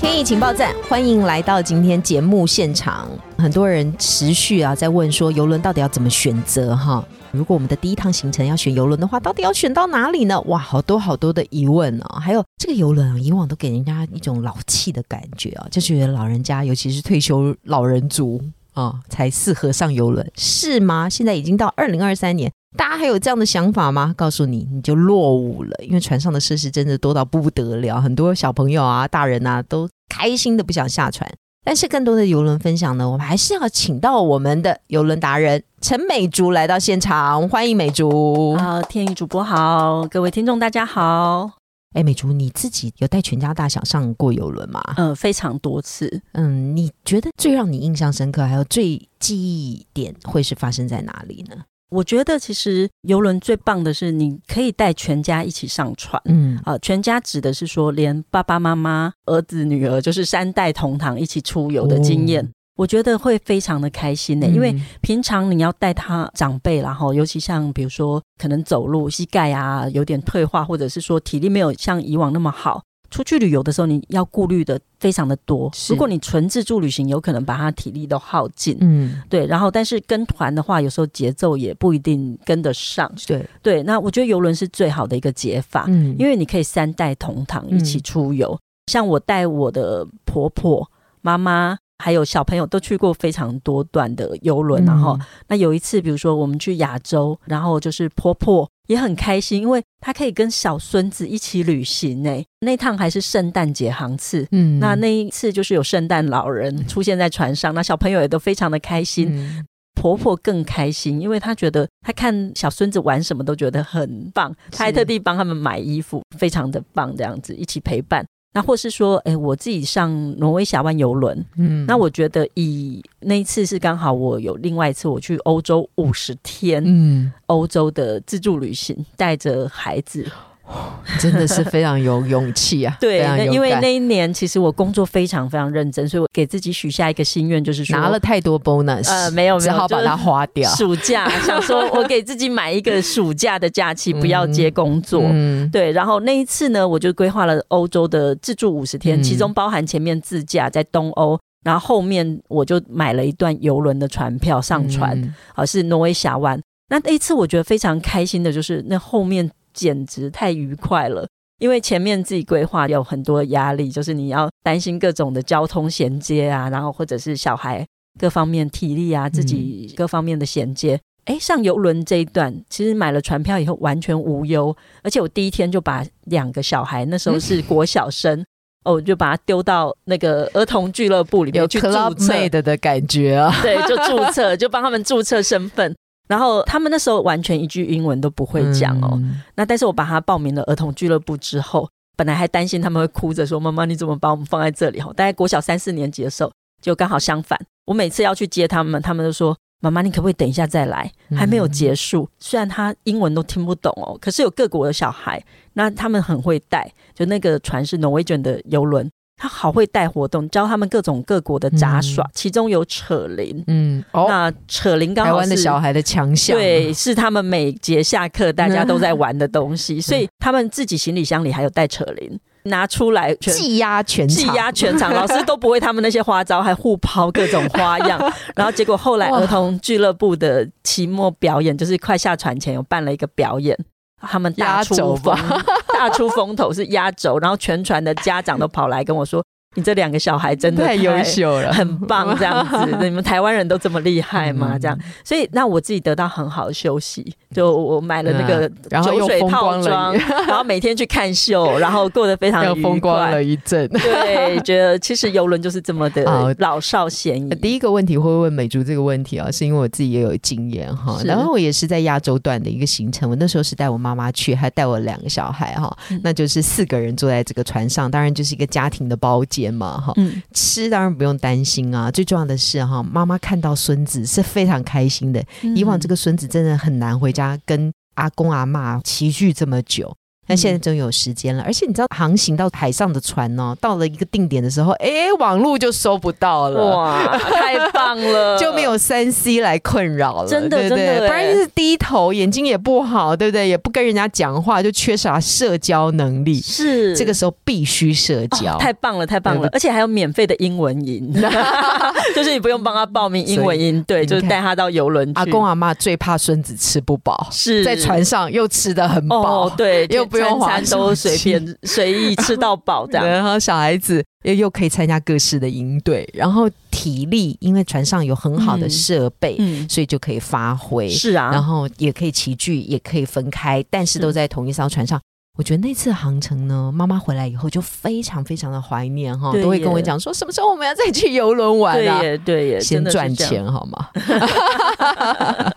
天意情报站，欢迎来到今天节目现场。很多人持续啊在问说，游轮到底要怎么选择？哈，如果我们的第一趟行程要选游轮的话，到底要选到哪里呢？哇，好多好多的疑问哦。还有这个游轮啊，以往都给人家一种老气的感觉啊，就觉得老人家，尤其是退休老人族。啊，才适合上游轮是吗？现在已经到二零二三年，大家还有这样的想法吗？告诉你，你就落伍了，因为船上的设施真的多到不得了，很多小朋友啊、大人啊都开心的不想下船。但是更多的游轮分享呢，我们还是要请到我们的游轮达人陈美竹来到现场，欢迎美竹。好，天宇主播好，各位听众大家好。哎，美竹，你自己有带全家大小上过游轮吗？嗯，非常多次。嗯，你觉得最让你印象深刻，还有最记忆点会是发生在哪里呢？我觉得其实游轮最棒的是你可以带全家一起上船。嗯，啊，全家指的是说连爸爸妈妈、儿子、女儿，就是三代同堂一起出游的经验。我觉得会非常的开心呢，因为平常你要带他长辈，然后尤其像比如说可能走路膝盖啊有点退化，或者是说体力没有像以往那么好，出去旅游的时候你要顾虑的非常的多。如果你纯自助旅行，有可能把他体力都耗尽。嗯，对。然后但是跟团的话，有时候节奏也不一定跟得上。对对，那我觉得游轮是最好的一个解法，嗯，因为你可以三代同堂一起出游。像我带我的婆婆妈妈。还有小朋友都去过非常多段的游轮，然后那有一次，比如说我们去亚洲，然后就是婆婆也很开心，因为他可以跟小孙子一起旅行诶。那趟还是圣诞节航次，嗯，那那一次就是有圣诞老人出现在船上，那小朋友也都非常的开心，婆婆更开心，因为她觉得她看小孙子玩什么都觉得很棒，她还特地帮他们买衣服，非常的棒，这样子一起陪伴。那或是说，哎，我自己上挪威峡湾游轮，嗯，那我觉得以那一次是刚好我有另外一次我去欧洲五十天，嗯，欧洲的自助旅行，带着孩子。真的是非常有勇气啊！对，因为那一年其实我工作非常非常认真，所以我给自己许下一个心愿，就是说拿了太多 bonus，呃，没有，只好把它花掉。暑假想说我给自己买一个暑假的假期，不要接工作。嗯对，然后那一次呢，我就规划了欧洲的自助五十天，其中包含前面自驾在东欧，然后后面我就买了一段游轮的船票上船，啊，是挪威峡湾。那那一次我觉得非常开心的就是那后面。简直太愉快了，因为前面自己规划有很多压力，就是你要担心各种的交通衔接啊，然后或者是小孩各方面体力啊，自己各方面的衔接。哎，上游轮这一段，其实买了船票以后完全无忧，而且我第一天就把两个小孩，那时候是国小生，哦，我就把他丢到那个儿童俱乐部里面去注册的感觉啊，对，就注册，就帮他们注册身份。然后他们那时候完全一句英文都不会讲哦，那但是我把他报名了儿童俱乐部之后，本来还担心他们会哭着说：“妈妈，你怎么把我们放在这里？”哦，大概国小三四年级的时候，就刚好相反。我每次要去接他们，他们都说：“妈妈，你可不可以等一下再来？还没有结束。”虽然他英文都听不懂哦，可是有各国的小孩，那他们很会带。就那个船是挪威卷的游轮。他好会带活动，教他们各种各国的杂耍，其中有扯铃。嗯，那扯铃刚好台湾的小孩的强项，对，是他们每节下课大家都在玩的东西。所以他们自己行李箱里还有带扯铃，拿出来技压全技压全场，老师都不会他们那些花招，还互抛各种花样。然后结果后来儿童俱乐部的期末表演，就是快下船前有办了一个表演。他们大出风，大出风头是压轴，然后全船的家长都跑来跟我说：“你这两个小孩真的太优秀了，很棒，这样子，你们台湾人都这么厉害吗？”这样，所以那我自己得到很好的休息，就我买了那个酒水套装，然后每天去看秀，然后过得非常 风光了一阵。对，觉得其实游轮就是这么的 老少咸宜。第一个问题会问美竹这个问题啊，是因为我自己也有经验哈，然后我也是在亚洲段的一个行程，我那时候是带我妈妈去，还带我两个小孩哈，那就是四个人坐在这个船上，当然就是一个家庭的包间嘛哈，吃当然不用担心啊，最重要的是哈，妈妈看到孙子是非常开心的，以往这个孙子真的很难回家。家跟阿公阿妈齐聚这么久。那现在终于有时间了，而且你知道航行到海上的船呢，到了一个定点的时候，哎，网络就收不到了，哇，太棒了，就没有三 C 来困扰了，真的，真的，不然就是低头，眼睛也不好，对不对？也不跟人家讲话，就缺少社交能力，是这个时候必须社交，太棒了，太棒了，而且还有免费的英文营，就是你不用帮他报名英文营，对，就是带他到游轮。阿公阿妈最怕孙子吃不饱，是在船上又吃的很饱，对，又不。餐餐都随便随意 吃到饱，这样。然后小孩子又又可以参加各式的营队，然后体力因为船上有很好的设备，所以就可以发挥。是啊，然后也可以齐聚，也可以分开，但是都在同一艘船上。我觉得那次航程呢，妈妈回来以后就非常非常的怀念哈，都会跟我讲说什么时候我们要再去游轮玩啊？对对，先赚钱好吗？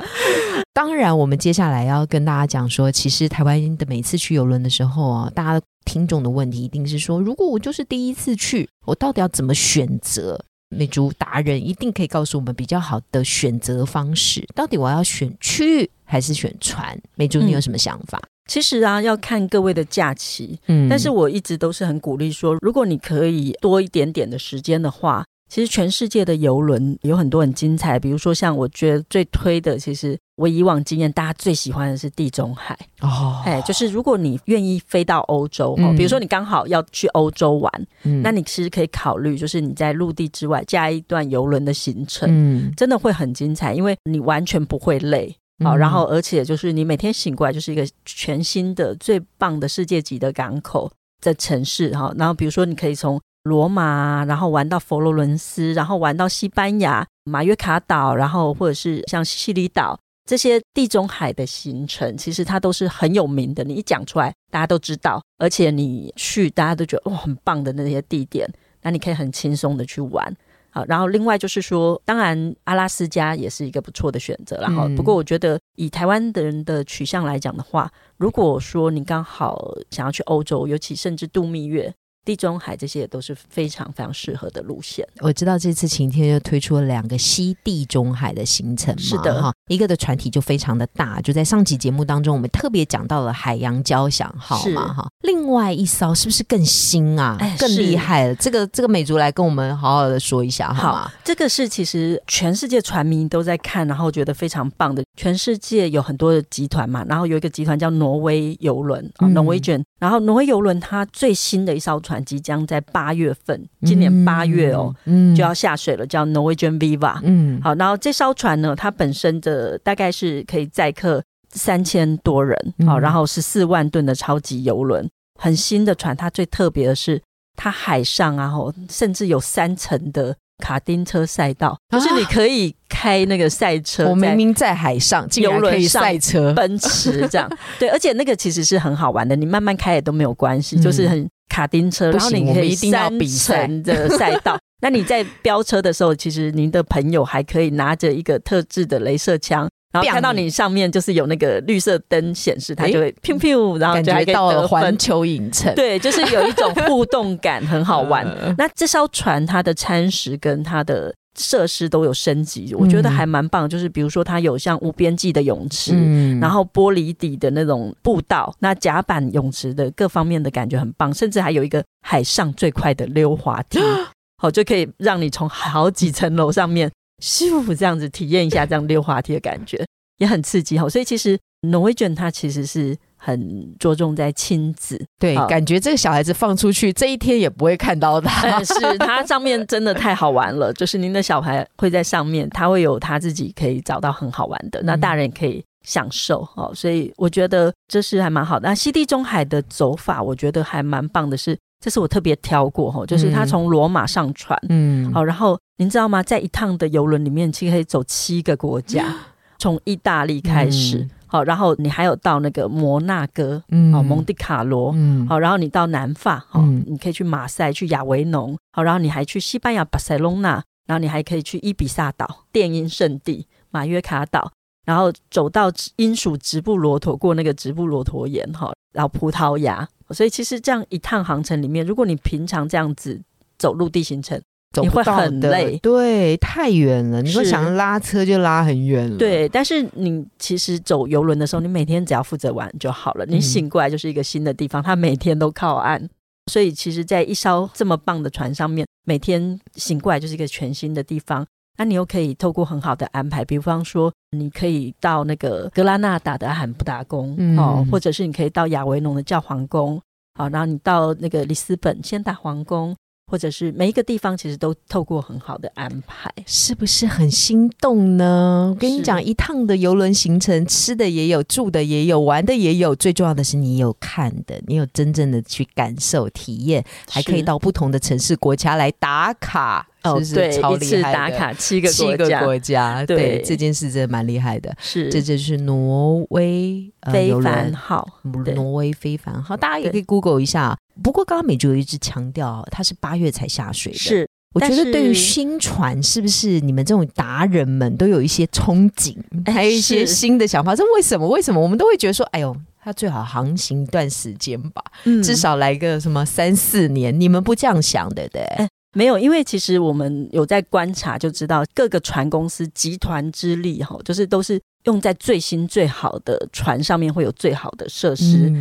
当然，我们接下来要跟大家讲说，其实台湾的每次去游轮的时候啊，大家听众的问题一定是说，如果我就是第一次去，我到底要怎么选择？美竹达人一定可以告诉我们比较好的选择方式。到底我要选区域还是选船？美竹，你有什么想法？其实啊，要看各位的假期。嗯，但是我一直都是很鼓励说，如果你可以多一点点的时间的话，其实全世界的游轮有很多很精彩。比如说，像我觉得最推的，其实我以往经验，大家最喜欢的是地中海。哦，哎，就是如果你愿意飞到欧洲，哦，比如说你刚好要去欧洲玩，嗯那你其实可以考虑，就是你在陆地之外加一段游轮的行程，嗯，真的会很精彩，因为你完全不会累。好，然后而且就是你每天醒过来就是一个全新的、最棒的世界级的港口的城市哈。然后比如说你可以从罗马，然后玩到佛罗伦斯，然后玩到西班牙马约卡岛，然后或者是像西西里岛这些地中海的行程，其实它都是很有名的。你一讲出来，大家都知道，而且你去大家都觉得哇很棒的那些地点，那你可以很轻松的去玩。好，然后另外就是说，当然阿拉斯加也是一个不错的选择然后，不过我觉得以台湾的人的取向来讲的话，如果说你刚好想要去欧洲，尤其甚至度蜜月。地中海这些也都是非常非常适合的路线。我知道这次晴天又推出了两个西地中海的行程，是的哈。一个的船体就非常的大，就在上集节目当中，我们特别讲到了海洋交响号嘛哈。另外一艘是不是更新啊？更厉害了？这个这个美竹来跟我们好好的说一下好吗？这个是其实全世界船迷都在看，然后觉得非常棒的。全世界有很多的集团嘛，然后有一个集团叫挪威游轮啊，Norwegian。然后挪威游轮它最新的一艘船即将在八月份，今年八月哦，就要下水了，叫 Norwegian Viva。嗯，好，然后这艘船呢，它本身的大概是可以载客三千多人，好，然后是四万吨的超级游轮，很新的船。它最特别的是，它海上啊，吼，甚至有三层的。卡丁车赛道，就是你可以开那个赛车。我明明在海上，竟然可以赛车，奔驰这样。对，而且那个其实是很好玩的，你慢慢开也都没有关系，就是很卡丁车。然后你可以三层的赛道。那你在飙车的时候，其实您的朋友还可以拿着一个特制的镭射枪。然后看到你上面就是有那个绿色灯显示，它就会砰砰，然后感觉到了环球影城。对，就是有一种互动感，很好玩。那这艘船它的餐食跟它的设施都有升级，我觉得还蛮棒。就是比如说它有像无边际的泳池，然后玻璃底的那种步道，那甲板泳池的各方面的感觉很棒，甚至还有一个海上最快的溜滑梯，好就可以让你从好几层楼上面。咻，这样子体验一下这样溜滑梯的感觉，也很刺激哈。所以其实 Norwegian 它其实是很着重在亲子，对，感觉这个小孩子放出去这一天也不会看到他。是它上面真的太好玩了，就是您的小孩会在上面，他会有他自己可以找到很好玩的，那大人也可以享受哦。所以我觉得这是还蛮好的。那西地中海的走法，我觉得还蛮棒的，是。这是我特别挑过哈，就是他从罗马上船，嗯，好，然后您知道吗？在一趟的游轮里面，其实可以走七个国家，从意大利开始，好，然后你还有到那个摩纳哥，嗯，哦，蒙地卡罗，嗯，好，然后你到南法，好，你可以去马赛，去亚维农，好，然后你还去西班牙巴塞隆纳，然后你还可以去伊比萨岛，电音圣地马约卡岛，然后走到英属直布罗陀，过那个直布罗陀岩，哈，然后葡萄牙，所以其实这样一趟航程里面，如果你平常这样子走陆地行程。你会很累，对，太远了。你会想拉车就拉很远了。对，但是你其实走游轮的时候，你每天只要负责玩就好了。你醒过来就是一个新的地方，它每天都靠岸，所以其实，在一艘这么棒的船上面，每天醒过来就是一个全新的地方。那你又可以透过很好的安排，比方说，你可以到那个格拉纳达的罕布达宫哦，或者是你可以到亚维农的教皇宫，好，然后你到那个里斯本先达皇宫。或者是每一个地方，其实都透过很好的安排，是不是很心动呢？我跟你讲，一趟的游轮行程，吃的也有，住的也有，玩的也有，最重要的是你有看的，你有真正的去感受、体验，还可以到不同的城市、国家来打卡。哦，对，一次打卡七个七个国家，对这件事真的蛮厉害的。是，这就是挪威非凡号，挪威非凡号，大家也可以 Google 一下。不过刚刚美竹一直强调，它是八月才下水的。是，我觉得对于新船，是不是你们这种达人们都有一些憧憬，还有一些新的想法？这为什么？为什么我们都会觉得说，哎呦，它最好航行一段时间吧，至少来个什么三四年？你们不这样想的，对？没有，因为其实我们有在观察，就知道各个船公司集团之力哈，就是都是用在最新最好的船上面，会有最好的设施。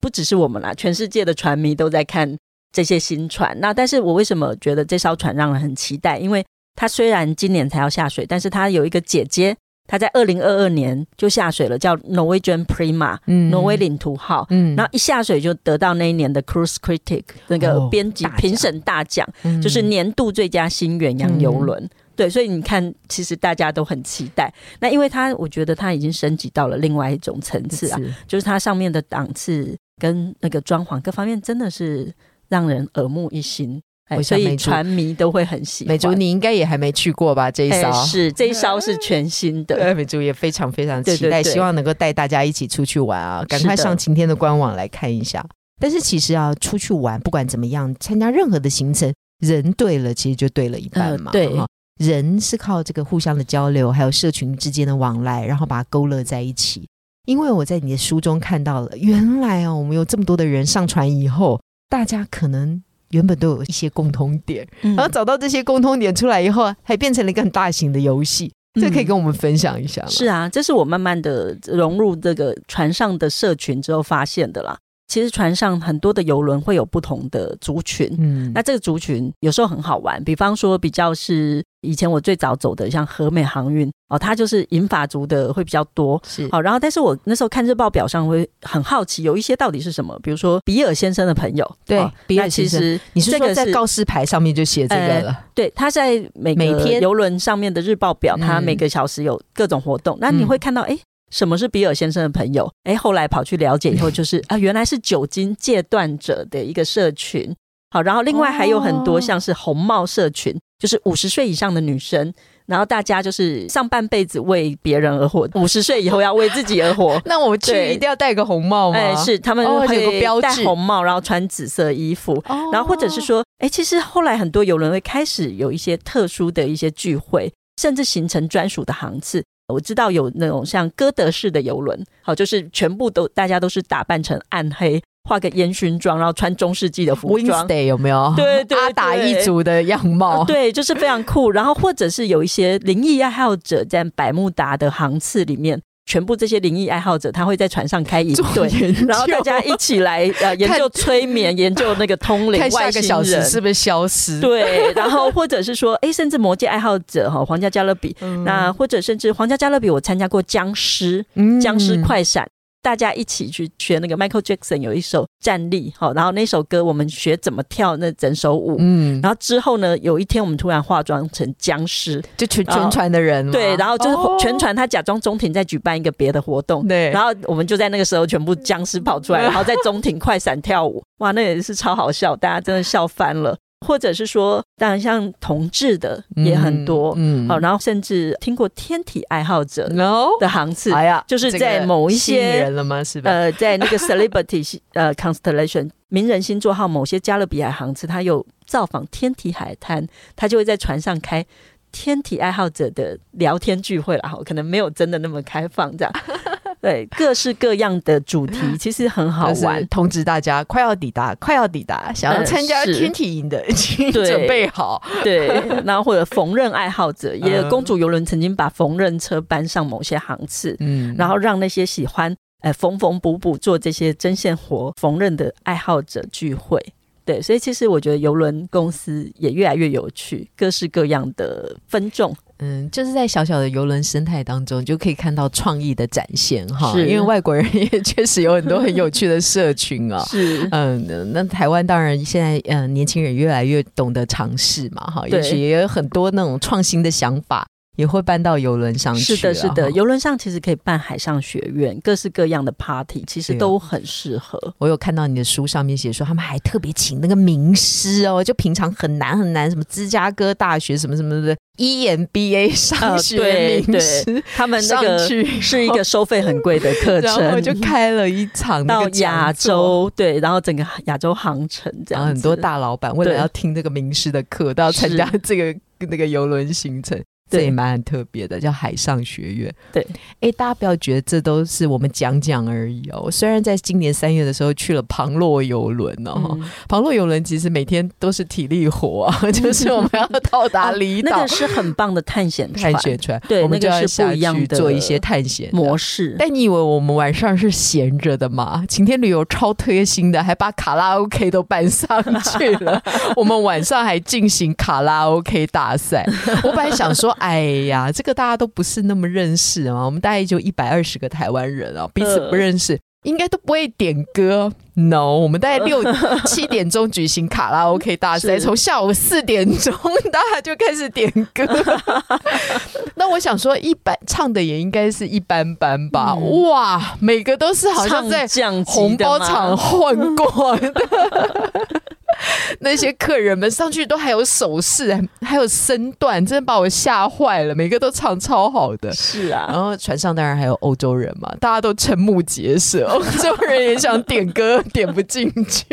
不只是我们啦，全世界的船迷都在看这些新船。那但是我为什么觉得这艘船让人很期待？因为它虽然今年才要下水，但是它有一个姐姐。他在二零二二年就下水了，叫 Norwegian Prima，挪威领土号。嗯，然后一下水就得到那一年的 Cruise Critic 那个编辑评审大奖，就是年度最佳新远洋游轮。对，所以你看，其实大家都很期待。那因为它，我觉得它已经升级到了另外一种层次啊，就是它上面的档次跟那个装潢各方面，真的是让人耳目一新。所以船迷都会很喜欢。美竹，你应该也还没去过吧？这一艘是这一艘是全新的。美竹也非常非常期待，希望能够带大家一起出去玩啊！赶快上晴天的官网来看一下。但是其实啊，出去玩不管怎么样，参加任何的行程，人对了，其实就对了一半嘛。对，人是靠这个互相的交流，还有社群之间的往来，然后把它勾勒在一起。因为我在你的书中看到了，原来哦，我们有这么多的人上船以后，大家可能。原本都有一些共通点，然后找到这些共通点出来以后，还变成了一个很大型的游戏。这可以跟我们分享一下吗？是啊，这是我慢慢的融入这个船上的社群之后发现的啦。其实船上很多的游轮会有不同的族群，嗯，那这个族群有时候很好玩。比方说，比较是以前我最早走的，像和美航运哦，它就是银发族的会比较多，是好。然后，但是我那时候看日报表上会很好奇，有一些到底是什么？比如说比尔先生的朋友，对，比尔其实你是说在告示牌上面就写这个了？对，他在每每天游轮上面的日报表，他每个小时有各种活动，那你会看到哎。什么是比尔先生的朋友？哎，后来跑去了解以后，就是 啊，原来是酒精戒断者的一个社群。好，然后另外还有很多像是红帽社群，就是五十岁以上的女生，然后大家就是上半辈子为别人而活，五十岁以后要为自己而活。那我去一定要戴个红帽吗？哎，是他们会戴红帽，然后穿紫色衣服，然后或者是说，哎，其实后来很多游人会开始有一些特殊的一些聚会，甚至形成专属的航次。我知道有那种像歌德式的游轮，好，就是全部都大家都是打扮成暗黑，画个烟熏妆，然后穿中世纪的服装，有没有？对对，阿达一族的样貌，对，就是非常酷。然后或者是有一些灵异爱好者在百慕达的航次里面。全部这些灵异爱好者，他会在船上开一队，然后大家一起来呃 研究催眠，研究那个通灵 外星人是不是消失？对，然后或者是说，哎，甚至魔界爱好者哈，皇家加勒比，那或者甚至皇家加勒比，我参加过僵尸，僵尸快闪。大家一起去学那个 Michael Jackson 有一首站立，好，然后那首歌我们学怎么跳那整首舞，嗯，然后之后呢，有一天我们突然化妆成僵尸，就全全船的人，对，然后就是全船他假装中庭在举办一个别的活动，对，然后我们就在那个时候全部僵尸跑出来，然后在中庭快闪跳舞，哇，那也是超好笑，大家真的笑翻了。或者是说，当然像同志的也很多，嗯，好，然后甚至听过天体爱好者的航次，哎呀，就是在某一些人了吗？是吧？呃，在那个 celebrity 呃 constellation 名人星座号某些加勒比海航次，他有造访天体海滩，他就会在船上开天体爱好者的聊天聚会了，哈，可能没有真的那么开放这样。对，各式各样的主题 其实很好玩。通知大家，快要抵达，快要抵达，想要参加天体营的，请准备好。对，然后或者缝纫爱好者，也公主游轮曾经把缝纫车搬上某些航次，嗯，然后让那些喜欢呃缝缝补补做这些针线活缝纫的爱好者聚会。对，所以其实我觉得游轮公司也越来越有趣，各式各样的分众。嗯，就是在小小的游轮生态当中，就可以看到创意的展现哈。因为外国人也确实有很多很有趣的社群啊。是，嗯，那台湾当然现在嗯年轻人越来越懂得尝试嘛哈，也许也有很多那种创新的想法。也会搬到游轮上去。是的，是的，游轮上其实可以办海上学院，各式各样的 party，其实都很适合。我有看到你的书上面写说，他们还特别请那个名师哦，就平常很难很难，什么芝加哥大学什么什么的 EMBA 上 学名师，他们那个是一个收费很贵的课程，然后就开了一场到亚洲，对，然后整个亚洲航程这样，很多大老板为了要听这个名师的课，都要参加这个那个游轮行程。这也蛮特别的，叫海上学院。对，哎，大家不要觉得这都是我们讲讲而已哦。虽然在今年三月的时候去了庞洛游轮哦，庞洛游轮其实每天都是体力活啊，就是我们要到达离岛，那个是很棒的探险探险船。对，我们就要下去做一些探险模式。但你以为我们晚上是闲着的吗？晴天旅游超贴心的，还把卡拉 OK 都搬上去了。我们晚上还进行卡拉 OK 大赛。我本来想说。哎呀，这个大家都不是那么认识啊。我们大概就一百二十个台湾人啊，彼此不认识，应该都不会点歌。No，我们大概六七点钟举行卡拉 OK 大赛，从下午四点钟大家就开始点歌。那我想说，一般唱的也应该是一般般吧？哇，每个都是好像在红包场混过的。那些客人们上去都还有手势，还有身段，真的把我吓坏了。每个都唱超好的，是啊。然后船上当然还有欧洲人嘛，大家都瞠目结舌，欧洲人也想点歌，点不进去。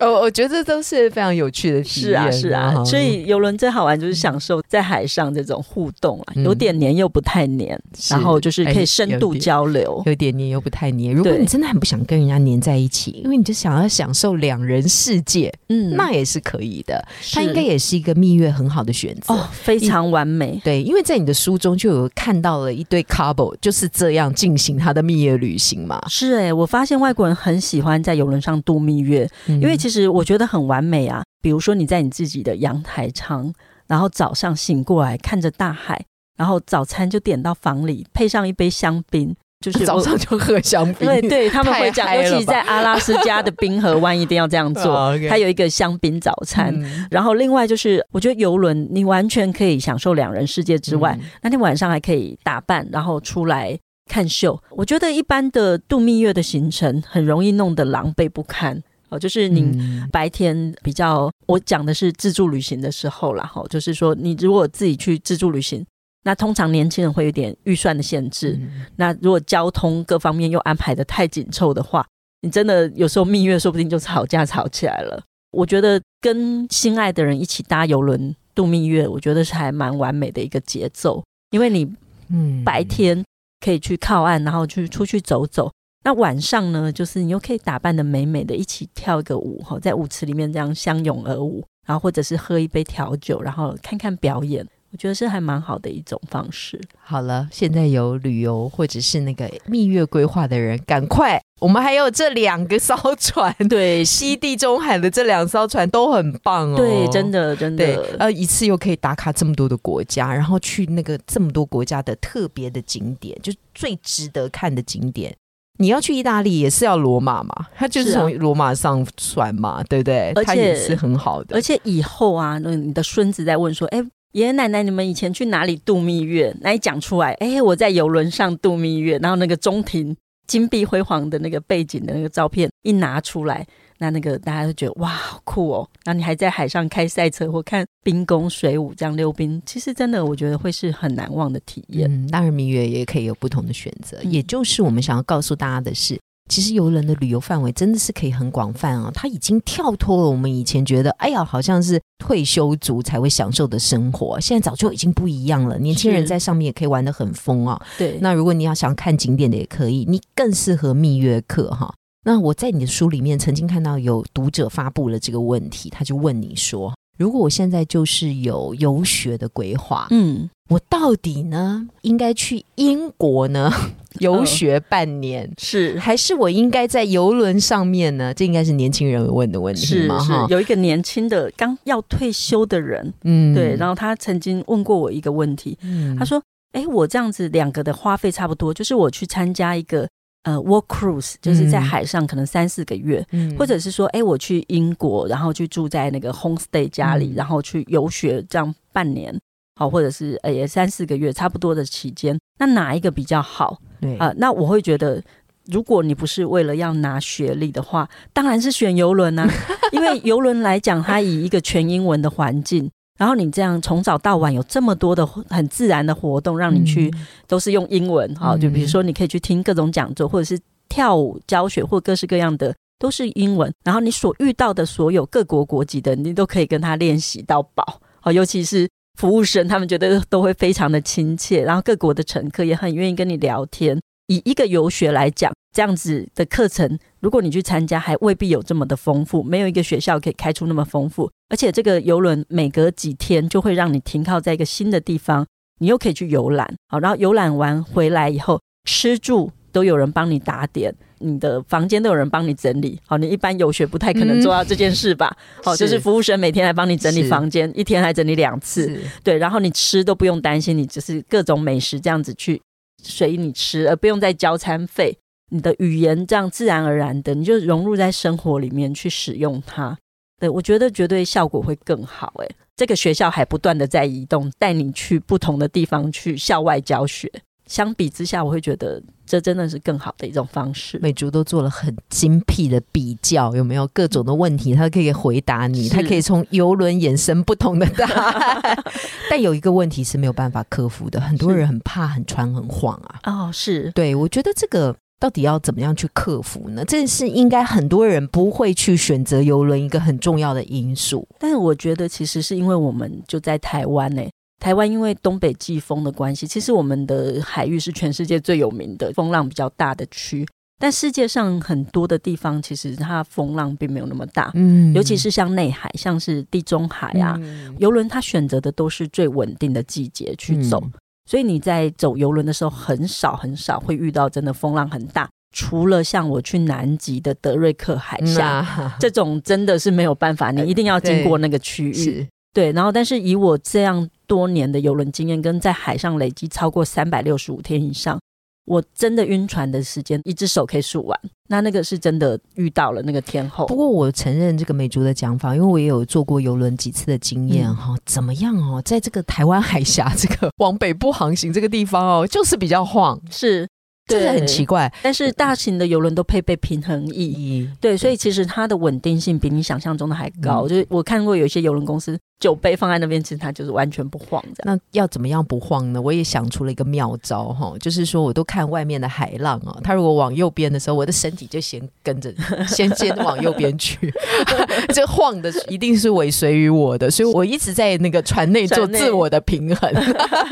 我 我觉得这都是非常有趣的体验，是啊，是啊。所以游轮最好玩就是享受在海上这种互动啊，有点黏又不太黏，然后就是可以深度交流，有点黏又不太黏。如果你真的很不想跟人家黏在一起，因为你就想要享受两人世界，嗯，那也是可以的。它应该也是一个蜜月很好的选择，哦，非常完美。对，因为在你的书中就有看到了一对 couple 就是这样进行他的蜜月旅行嘛。是哎，我发现外国人很喜欢在游轮上度蜜月，因为其实我觉得很完美啊。比如说你在你自己的阳台舱，然后早上醒过来看着大海，然后早餐就点到房里，配上一杯香槟，就是早上就喝香槟。对对，他们会讲，尤其在阿拉斯加的冰河湾一定要这样做。它有一个香槟早餐，然后另外就是我觉得游轮你完全可以享受两人世界之外，那天晚上还可以打扮，然后出来看秀。我觉得一般的度蜜月的行程很容易弄得狼狈不堪。就是你白天比较，我讲的是自助旅行的时候啦，哈，就是说你如果自己去自助旅行，那通常年轻人会有点预算的限制，那如果交通各方面又安排的太紧凑的话，你真的有时候蜜月说不定就吵架吵起来了。我觉得跟心爱的人一起搭游轮度蜜月，我觉得是还蛮完美的一个节奏，因为你嗯白天可以去靠岸，然后去出去走走。那晚上呢，就是你又可以打扮的美美的，一起跳一个舞哈，在舞池里面这样相拥而舞，然后或者是喝一杯调酒，然后看看表演，我觉得是还蛮好的一种方式。好了，现在有旅游或者是那个蜜月规划的人，赶快，我们还有这两个艘船，对，西地中海的这两艘船都很棒哦，对，真的真的，呃，一次又可以打卡这么多的国家，然后去那个这么多国家的特别的景点，就最值得看的景点。你要去意大利也是要罗马嘛？他就是从罗马上船嘛，对不对？而且也是很好的。而且以后啊，那你的孙子在问说：“哎，爷爷奶奶，你们以前去哪里度蜜月？”那你讲出来，哎，我在游轮上度蜜月，然后那个中庭金碧辉煌的那个背景的那个照片一拿出来，那那个大家都觉得哇，好酷哦！然后你还在海上开赛车或看冰宫水舞这样溜冰，其实真的我觉得会是很难忘的体验。嗯，当然蜜月也可以有不同的选择，也就是我们想要告诉大家的是。其实游轮的旅游范围真的是可以很广泛啊，它已经跳脱了我们以前觉得，哎呀，好像是退休族才会享受的生活，现在早就已经不一样了。年轻人在上面也可以玩的很疯啊。对，那如果你要想看景点的也可以，你更适合蜜月客哈。那我在你的书里面曾经看到有读者发布了这个问题，他就问你说。如果我现在就是有游学的规划，嗯，我到底呢应该去英国呢游学半年，是还是我应该在游轮上面呢？这应该是年轻人问的问题嘛？哈，有一个年轻的刚要退休的人，嗯，对，然后他曾经问过我一个问题，嗯他说：“哎，我这样子两个的花费差不多，就是我去参加一个。”呃，work cruise 就是在海上可能三四个月，或者是说，哎，我去英国，然后去住在那个 homestay 家里，然后去游学这样半年，好，或者是呃也三四个月，差不多的期间，那哪一个比较好？对啊，那我会觉得，如果你不是为了要拿学历的话，当然是选游轮啊，因为游轮来讲，它以一个全英文的环境。然后你这样从早到晚有这么多的很自然的活动，让你去都是用英文哈，就比如说你可以去听各种讲座，或者是跳舞教学，或各式各样的都是英文。然后你所遇到的所有各国国籍的，你都可以跟他练习到饱哦。尤其是服务生，他们觉得都会非常的亲切，然后各国的乘客也很愿意跟你聊天。以一个游学来讲，这样子的课程，如果你去参加，还未必有这么的丰富。没有一个学校可以开出那么丰富，而且这个游轮每隔几天就会让你停靠在一个新的地方，你又可以去游览。好，然后游览完回来以后，吃住都有人帮你打点，你的房间都有人帮你整理。好，你一般游学不太可能做到这件事吧？好，就是服务生每天来帮你整理房间，一天还整理两次。对，然后你吃都不用担心，你只是各种美食这样子去。随你吃，而不用再交餐费。你的语言这样自然而然的，你就融入在生活里面去使用它。对我觉得绝对效果会更好。哎，这个学校还不断的在移动，带你去不同的地方去校外教学。相比之下，我会觉得这真的是更好的一种方式。美竹都做了很精辟的比较，有没有各种的问题，他可以回答你，他可以从游轮衍生不同的答案。但有一个问题是没有办法克服的，很多人很怕很穿很晃啊。哦，是对，我觉得这个到底要怎么样去克服呢？这是应该很多人不会去选择游轮一个很重要的因素。但是我觉得其实是因为我们就在台湾呢。台湾因为东北季风的关系，其实我们的海域是全世界最有名的风浪比较大的区。但世界上很多的地方，其实它风浪并没有那么大。嗯，尤其是像内海，像是地中海啊，游轮它选择的都是最稳定的季节去走。所以你在走游轮的时候，很少很少会遇到真的风浪很大。除了像我去南极的德瑞克海峡这种，真的是没有办法，你一定要经过那个区域。对，然后但是以我这样多年的游轮经验，跟在海上累积超过三百六十五天以上，我真的晕船的时间，一只手可以数完。那那个是真的遇到了那个天后。不过我承认这个美竹的讲法，因为我也有坐过游轮几次的经验哈。怎么样哦，在这个台湾海峡这个往北部航行这个地方哦，就是比较晃，是。真的很奇怪，但是大型的游轮都配备平衡翼，对，所以其实它的稳定性比你想象中的还高。就是我看过有一些游轮公司。酒杯放在那边，其实它就是完全不晃的。那要怎么样不晃呢？我也想出了一个妙招哈，就是说我都看外面的海浪啊，它如果往右边的时候，我的身体就先跟着，先先往右边去。这晃的一定是尾随于我的，所以我一直在那个船内做自我的平衡，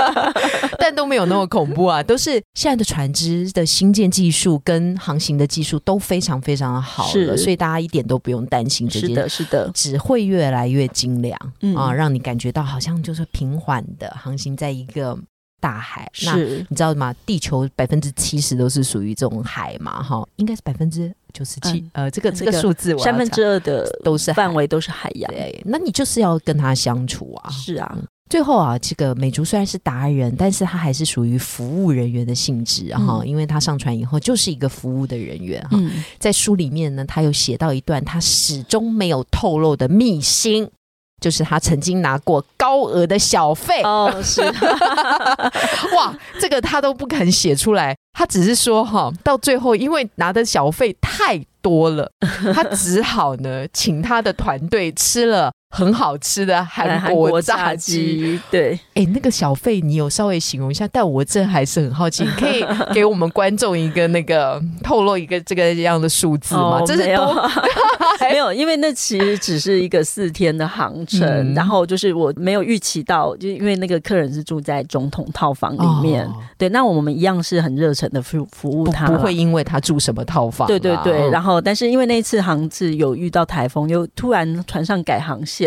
但都没有那么恐怖啊。都是现在的船只的新建技术跟航行的技术都非常非常的好了，所以大家一点都不用担心这件。是的，是的，只会越来越精良。嗯。啊，让你感觉到好像就是平缓的航行在一个大海。那，你知道吗？地球百分之七十都是属于这种海嘛？哈，应该是百分之九十七。呃，这个这个数字，三分之二的都是范围都是海洋。对，那你就是要跟他相处啊。是啊。最后啊，这个美竹虽然是达人，但是他还是属于服务人员的性质哈，因为他上船以后就是一个服务的人员哈。在书里面呢，他有写到一段他始终没有透露的秘辛。就是他曾经拿过高额的小费哦，是 哇，这个他都不肯写出来，他只是说哈，到最后因为拿的小费太多了，他只好呢请他的团队吃了。很好吃的韩国炸鸡，对，哎，那个小费你有稍微形容一下，但我这还是很好奇，你可以给我们观众一个那个 透露一个这个样的数字吗？这是多？没有，因为那其实只是一个四天的航程，然后就是我没有预期到，就因为那个客人是住在总统套房里面，对，那我们一样是很热诚的服服务他，不会因为他住什么套房，对对对，然后但是因为那次航次有遇到台风，又突然船上改航线。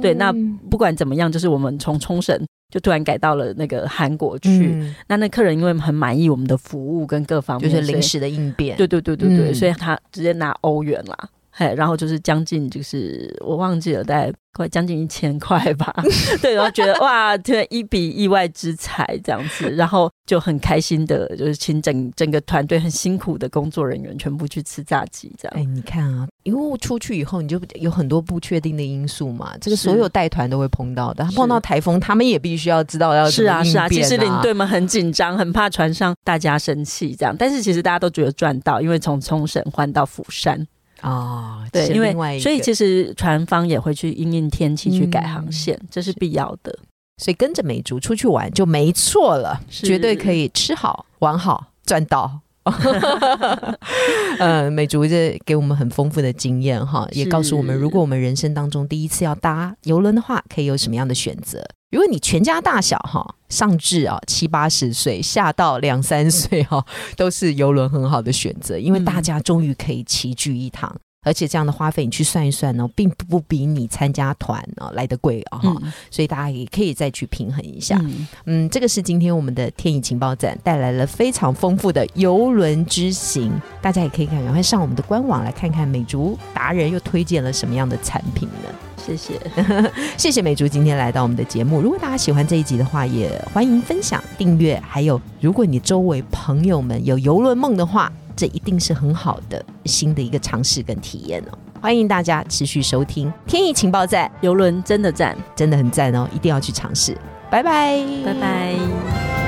对，那不管怎么样，就是我们从冲绳就突然改到了那个韩国去。那那客人因为很满意我们的服务跟各方面，就是临时的应变。对对对对对，所以他直接拿欧元啦，嘿，然后就是将近就是我忘记了，大概。快将近一千块吧，对，然后觉得哇，这一笔意外之财这样子，然后就很开心的，就是请整整个团队很辛苦的工作人员全部去吃炸鸡这样。哎，你看啊，因为出去以后你就有很多不确定的因素嘛，这个所有带团都会碰到的，碰到台风他们也必须要知道要是啊是啊，其实领队们很紧张，很怕船上大家生气这样，但是其实大家都觉得赚到，因为从冲绳换到釜山。啊，对，因为所以其实船方也会去因应天气去改航线，这是必要的。所以跟着美竹出去玩就没错了，绝对可以吃好玩好赚到。呃，美竹这给我们很丰富的经验哈，也告诉我们，如果我们人生当中第一次要搭游轮的话，可以有什么样的选择？如果你全家大小哈，上至啊七八十岁，下到两三岁哈，都是游轮很好的选择，因为大家终于可以齐聚一堂。而且这样的花费你去算一算呢，并不比你参加团啊来的贵啊哈，所以大家也可以再去平衡一下。嗯，这个是今天我们的天意情报站带来了非常丰富的游轮之行，大家也可以赶快上我们的官网来看看美竹达人又推荐了什么样的产品呢？谢谢，谢谢美竹今天来到我们的节目。如果大家喜欢这一集的话，也欢迎分享、订阅。还有，如果你周围朋友们有游轮梦的话，这一定是很好的新的一个尝试跟体验哦！欢迎大家持续收听《天意情报站》，游轮真的赞，真的很赞哦！一定要去尝试。拜拜，拜拜。